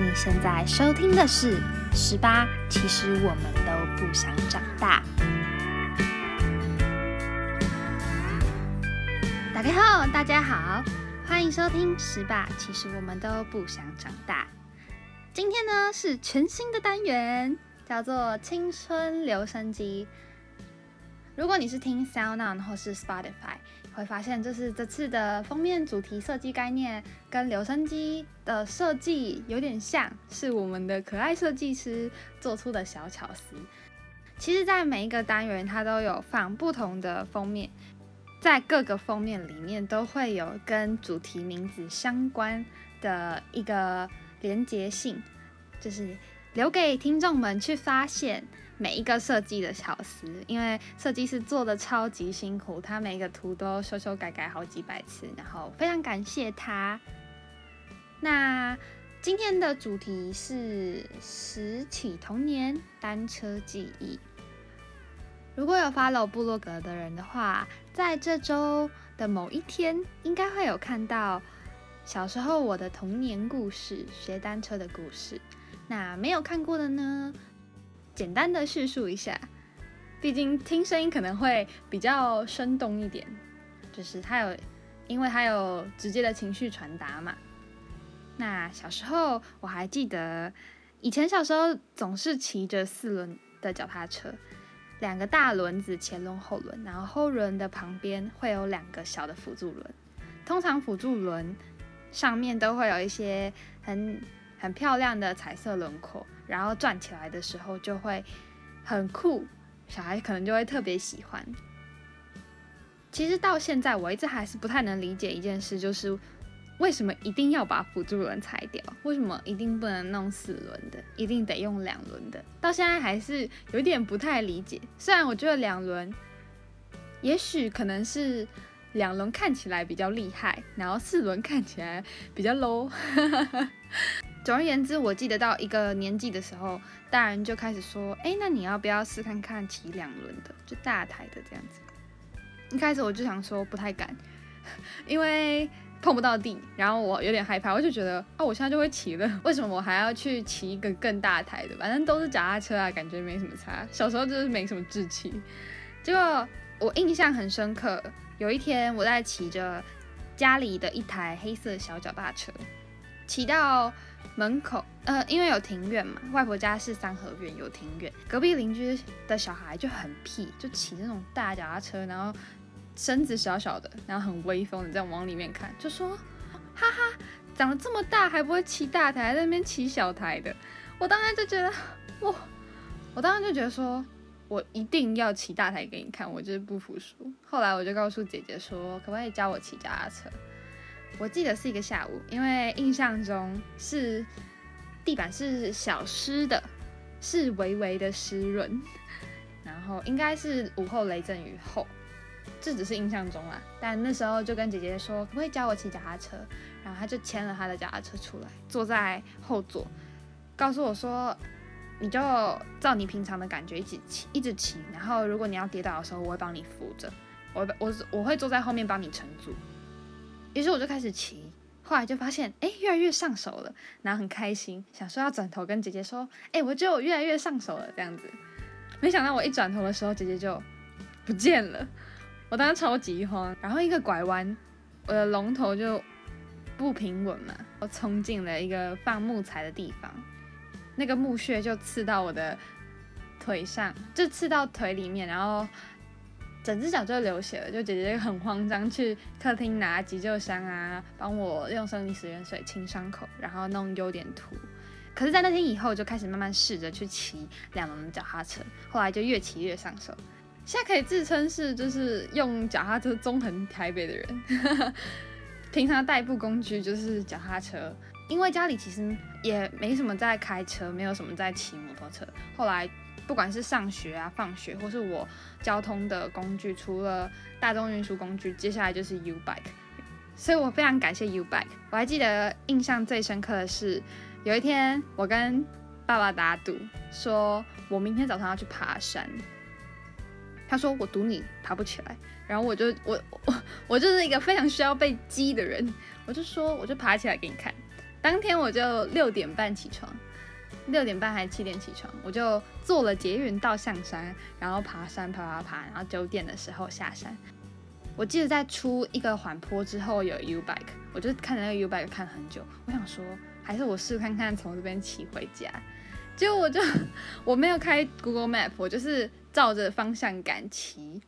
你现在收听的是《十八》，其实我们都不想长大。打开后，大家好，欢迎收听《十八》，其实我们都不想长大。今天呢是全新的单元，叫做青春留声机。如果你是听 SoundOn 或是 Spotify，会发现就是这次的封面主题设计概念跟留声机的设计有点像，是我们的可爱设计师做出的小巧思。其实，在每一个单元，它都有放不同的封面，在各个封面里面都会有跟主题名字相关的一个连结性，就是留给听众们去发现。每一个设计的巧思，因为设计师做的超级辛苦，他每个图都修修改改好几百次，然后非常感谢他。那今天的主题是拾起童年单车记忆。如果有 follow 部落格的人的话，在这周的某一天，应该会有看到小时候我的童年故事，学单车的故事。那没有看过的呢？简单的叙述一下，毕竟听声音可能会比较生动一点，就是它有，因为它有直接的情绪传达嘛。那小时候我还记得，以前小时候总是骑着四轮的脚踏车，两个大轮子前轮后轮，然后后轮的旁边会有两个小的辅助轮，通常辅助轮上面都会有一些很。很漂亮的彩色轮廓，然后转起来的时候就会很酷，小孩可能就会特别喜欢。其实到现在我一直还是不太能理解一件事，就是为什么一定要把辅助轮拆掉？为什么一定不能弄四轮的，一定得用两轮的？到现在还是有点不太理解。虽然我觉得两轮，也许可能是两轮看起来比较厉害，然后四轮看起来比较 low。总而言之，我记得到一个年纪的时候，大人就开始说：“哎，那你要不要试看看骑两轮的，就大台的这样子？”一开始我就想说不太敢，因为碰不到地，然后我有点害怕，我就觉得啊，我现在就会骑了，为什么我还要去骑一个更大台的？反正都是脚踏车啊，感觉没什么差。小时候就是没什么志气。结果我印象很深刻，有一天我在骑着家里的一台黑色小脚踏车，骑到。门口，呃，因为有庭院嘛，外婆家是三合院，有庭院。隔壁邻居的小孩就很屁，就骑那种大脚踏车，然后身子小小的，然后很威风的这样往里面看，就说：“哈哈，长得这么大还不会骑大台，在那边骑小台的。”我当然就觉得，哇，我当然就觉得说，我一定要骑大台给你看，我就是不服输。后来我就告诉姐姐说，可不可以教我骑脚踏车？我记得是一个下午，因为印象中是地板是小湿的，是微微的湿润，然后应该是午后雷阵雨后，这只是印象中啦。但那时候就跟姐姐说，可不可以教我骑脚踏车？然后他就牵了他的脚踏车出来，坐在后座，告诉我说，你就照你平常的感觉一直骑，一直骑。然后如果你要跌倒的时候，我会帮你扶着，我我我会坐在后面帮你撑住。于是我就开始骑，后来就发现，哎，越来越上手了，然后很开心，想说要转头跟姐姐说，哎，我觉得我越来越上手了，这样子。没想到我一转头的时候，姐姐就不见了，我当时超级慌。然后一个拐弯，我的龙头就不平稳嘛，我冲进了一个放木材的地方，那个木屑就刺到我的腿上，就刺到腿里面，然后。整只脚就流血了，就姐姐很慌张，去客厅拿急救箱啊，帮我用生理食盐水清伤口，然后弄优点涂。可是，在那天以后，就开始慢慢试着去骑两轮脚踏车，后来就越骑越上手。现在可以自称是就是用脚踏车纵横台北的人。平常代步工具就是脚踏车，因为家里其实也没什么在开车，没有什么在骑摩托车。后来。不管是上学啊、放学，或是我交通的工具，除了大众运输工具，接下来就是 U bike，所以我非常感谢 U bike。我还记得印象最深刻的是，有一天我跟爸爸打赌，说我明天早上要去爬山。他说我赌你爬不起来，然后我就我我我就是一个非常需要被激的人，我就说我就爬起来给你看。当天我就六点半起床，六点半还是七点起床，我就坐了捷运到象山，然后爬山爬爬爬，然后九点的时候下山。我记得在出一个缓坡之后有 U bike，我就看着那个 U bike 看很久，我想说还是我试看看从这边骑回家。结果我就 我没有开 Google Map，我就是照着方向感骑。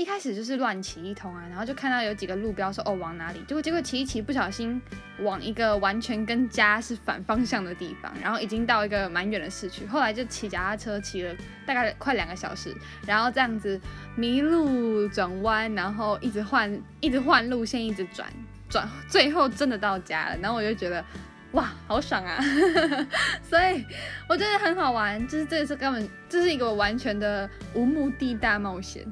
一开始就是乱骑一通啊，然后就看到有几个路标说哦往哪里，结果结果骑一骑不小心往一个完全跟家是反方向的地方，然后已经到一个蛮远的市区，后来就骑脚踏车骑了大概快两个小时，然后这样子迷路转弯，然后一直换一直换路线，一直转转，最后真的到家了，然后我就觉得哇好爽啊，所以我觉得很好玩，就是这次根本这是一个完全的无目的大冒险。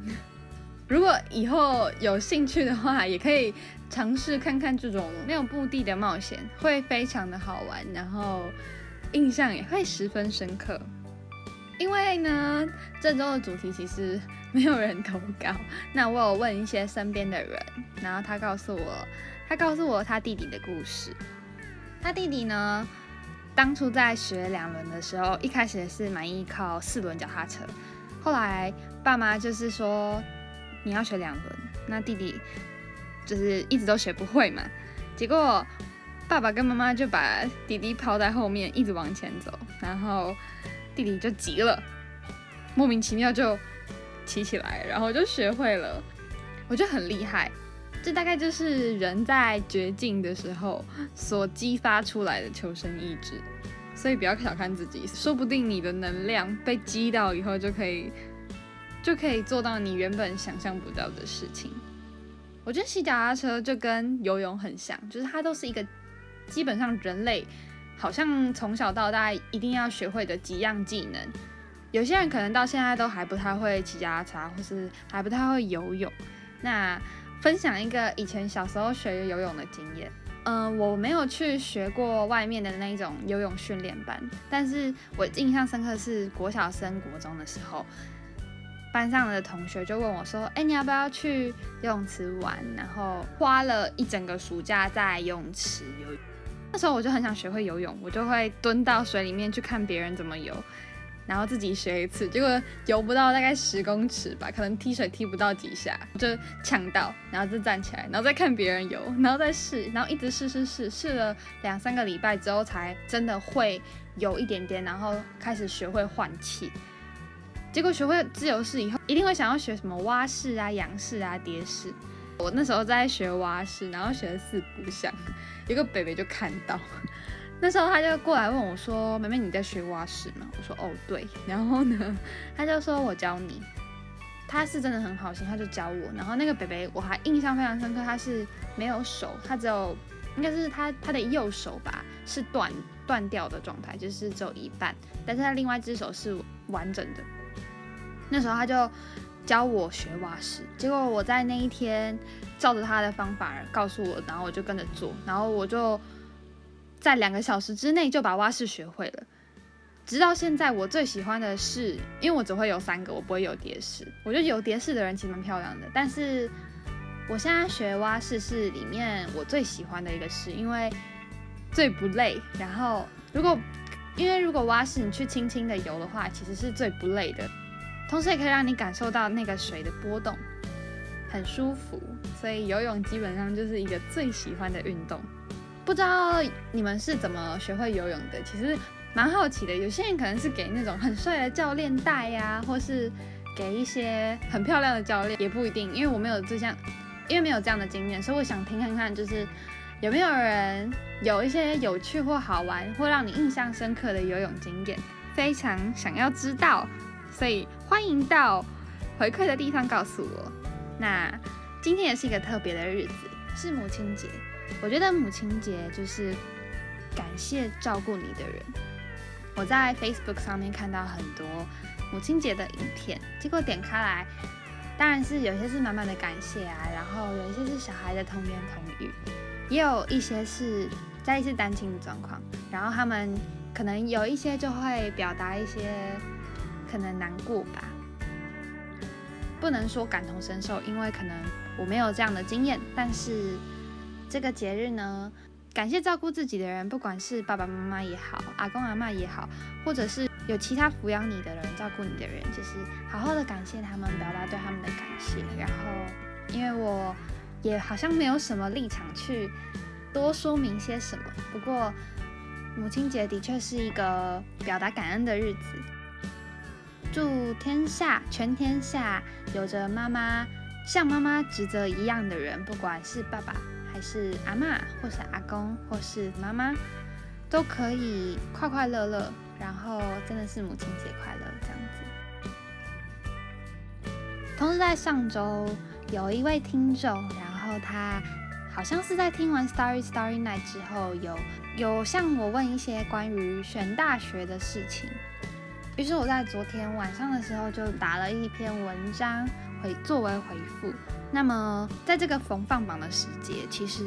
如果以后有兴趣的话，也可以尝试看看这种没有目的的冒险，会非常的好玩，然后印象也会十分深刻。因为呢，这周的主题其实没有人投稿，那我有问一些身边的人，然后他告诉我，他告诉我他弟弟的故事。他弟弟呢，当初在学两轮的时候，一开始也是蛮依靠四轮脚踏车，后来爸妈就是说。你要学两轮，那弟弟就是一直都学不会嘛。结果爸爸跟妈妈就把弟弟抛在后面，一直往前走，然后弟弟就急了，莫名其妙就骑起来，然后就学会了。我觉得很厉害，这大概就是人在绝境的时候所激发出来的求生意志。所以不要小看自己，说不定你的能量被激到以后就可以。就可以做到你原本想象不到的事情。我觉得骑脚踏车就跟游泳很像，就是它都是一个基本上人类好像从小到大一定要学会的几样技能。有些人可能到现在都还不太会骑脚踏车，或是还不太会游泳。那分享一个以前小时候学游泳的经验。嗯，我没有去学过外面的那种游泳训练班，但是我印象深刻是国小升国中的时候。班上的同学就问我说：“哎，你要不要去游泳池玩？”然后花了一整个暑假在游泳池游。那时候我就很想学会游泳，我就会蹲到水里面去看别人怎么游，然后自己学一次。结果游不到大概十公尺吧，可能踢水踢不到几下就呛到，然后就站起来，然后再看别人游，然后再试，然后一直试试试，试了两三个礼拜之后才真的会游一点点，然后开始学会换气。结果学会自由式以后，一定会想要学什么蛙式啊、仰式啊、蝶式。我那时候在学蛙式，然后学了四不像，有个北北就看到，那时候他就过来问我说：“妹妹，你在学蛙式吗？”我说：“哦，对。”然后呢，他就说我教你。他是真的很好心，他就教我。然后那个北北我还印象非常深刻，他是没有手，他只有应该是他他的右手吧是断断掉的状态，就是只有一半，但是他另外一只手是完整的。那时候他就教我学蛙式，结果我在那一天照着他的方法告诉我，然后我就跟着做，然后我就在两个小时之内就把蛙式学会了。直到现在，我最喜欢的是，因为我只会有三个，我不会有蝶式。我觉得有蝶式的人其实蛮漂亮的，但是我现在学蛙式是里面我最喜欢的一个式，因为最不累。然后如果因为如果蛙式你去轻轻的游的话，其实是最不累的。同时也可以让你感受到那个水的波动，很舒服。所以游泳基本上就是一个最喜欢的运动。不知道你们是怎么学会游泳的？其实蛮好奇的。有些人可能是给那种很帅的教练带呀，或是给一些很漂亮的教练，也不一定。因为我没有这项，因为没有这样的经验，所以我想听看看，就是有没有人有一些有趣或好玩，或让你印象深刻的游泳经验，非常想要知道。所以欢迎到回馈的地方告诉我。那今天也是一个特别的日子，是母亲节。我觉得母亲节就是感谢照顾你的人。我在 Facebook 上面看到很多母亲节的影片，结果点开来，当然是有些是满满的感谢啊，然后有一些是小孩的童言童语，也有一些是在一次单亲的状况，然后他们可能有一些就会表达一些。可能难过吧，不能说感同身受，因为可能我没有这样的经验。但是这个节日呢，感谢照顾自己的人，不管是爸爸妈妈也好，阿公阿妈也好，或者是有其他抚养你的人、照顾你的人，就是好好的感谢他们，表达对他们的感谢。然后，因为我也好像没有什么立场去多说明些什么，不过母亲节的确是一个表达感恩的日子。祝天下全天下有着妈妈像妈妈职责一样的人，不管是爸爸。还是阿妈，或是阿公，或是妈妈，都可以快快乐乐，然后真的是母亲节快乐这样子。同时在上周有一位听众，然后他好像是在听完 Starry Starry Night 之后，有有向我问一些关于选大学的事情，于是我在昨天晚上的时候就打了一篇文章回作为回复。那么，在这个逢放榜的时节，其实，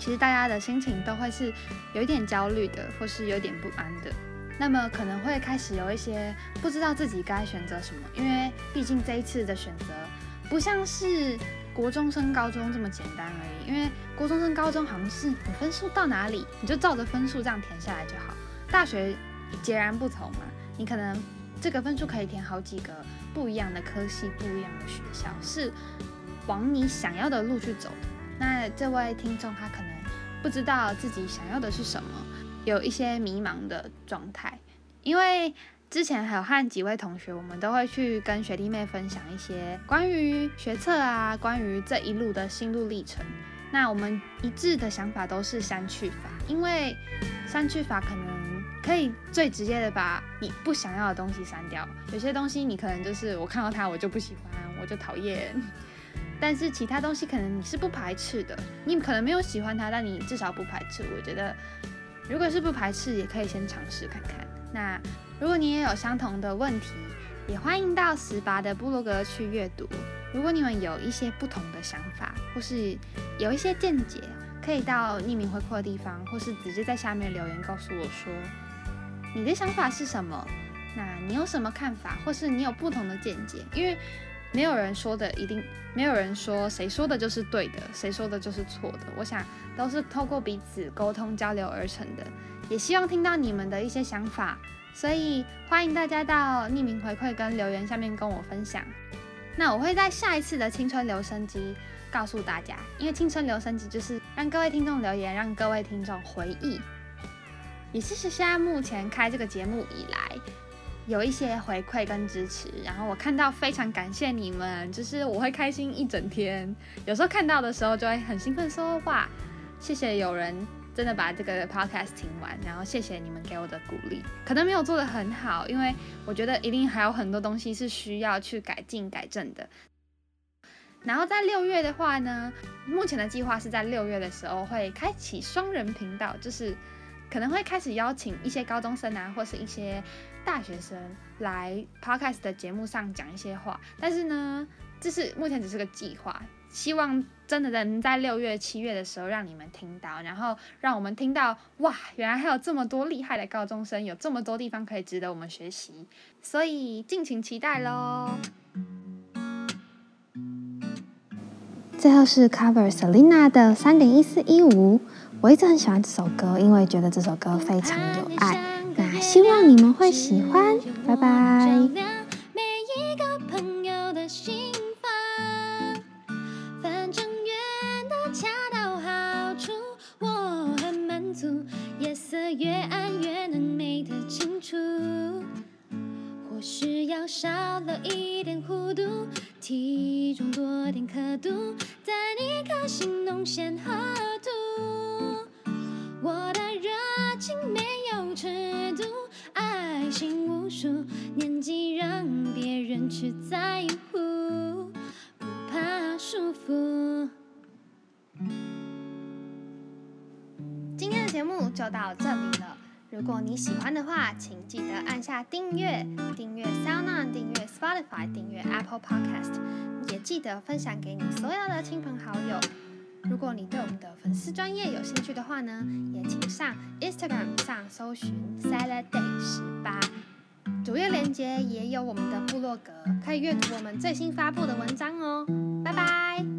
其实大家的心情都会是有一点焦虑的，或是有点不安的。那么可能会开始有一些不知道自己该选择什么，因为毕竟这一次的选择不像是国中升高中这么简单而已。因为国中升高中好像是你分数到哪里，你就照着分数这样填下来就好。大学截然不同嘛，你可能这个分数可以填好几个不一样的科系、不一样的学校，是。往你想要的路去走。那这位听众他可能不知道自己想要的是什么，有一些迷茫的状态。因为之前还有和几位同学，我们都会去跟学弟妹分享一些关于学测啊，关于这一路的心路历程。那我们一致的想法都是删去法，因为删去法可能可以最直接的把你不想要的东西删掉。有些东西你可能就是我看到它我就不喜欢，我就讨厌。但是其他东西可能你是不排斥的，你可能没有喜欢它，但你至少不排斥。我觉得，如果是不排斥，也可以先尝试看看。那如果你也有相同的问题，也欢迎到十八的部落格去阅读。如果你们有一些不同的想法，或是有一些见解，可以到匿名回馈的地方，或是直接在下面留言告诉我说你的想法是什么。那你有什么看法，或是你有不同的见解？因为。没有人说的一定，没有人说谁说的就是对的，谁说的就是错的。我想都是透过彼此沟通交流而成的，也希望听到你们的一些想法，所以欢迎大家到匿名回馈跟留言下面跟我分享。那我会在下一次的青春留声机告诉大家，因为青春留声机就是让各位听众留言，让各位听众回忆，也是是现在目前开这个节目以来。有一些回馈跟支持，然后我看到非常感谢你们，就是我会开心一整天。有时候看到的时候就会很兴奋，说哇，谢谢有人真的把这个 podcast 听完，然后谢谢你们给我的鼓励。可能没有做的很好，因为我觉得一定还有很多东西是需要去改进改正的。然后在六月的话呢，目前的计划是在六月的时候会开启双人频道，就是可能会开始邀请一些高中生啊，或是一些。大学生来 podcast 的节目上讲一些话，但是呢，这是目前只是个计划，希望真的能在六月、七月的时候让你们听到，然后让我们听到，哇，原来还有这么多厉害的高中生，有这么多地方可以值得我们学习，所以敬请期待喽。最后是 cover Selina 的三点一四一五，我一直很喜欢这首歌，因为觉得这首歌非常有爱。那希望你们会喜欢，拜拜每一个朋友的心房。反正圆的恰到好处，我很满足。夜色越暗越能美得清楚，或许要少了一点弧度，体重多点刻度，在你颗心弄先河图。去在乎，不怕束缚。今天的节目就到这里了。如果你喜欢的话，请记得按下订阅，订阅 SoundOn，订阅 Spotify，订阅 Apple Podcast，也记得分享给你所有的亲朋好友。如果你对我们的粉丝专业有兴趣的话呢，也请上 Instagram 上搜寻 Salad Day 十八，主页链接也有我们的部落格，可以阅读我们最新发布的文章哦。拜拜。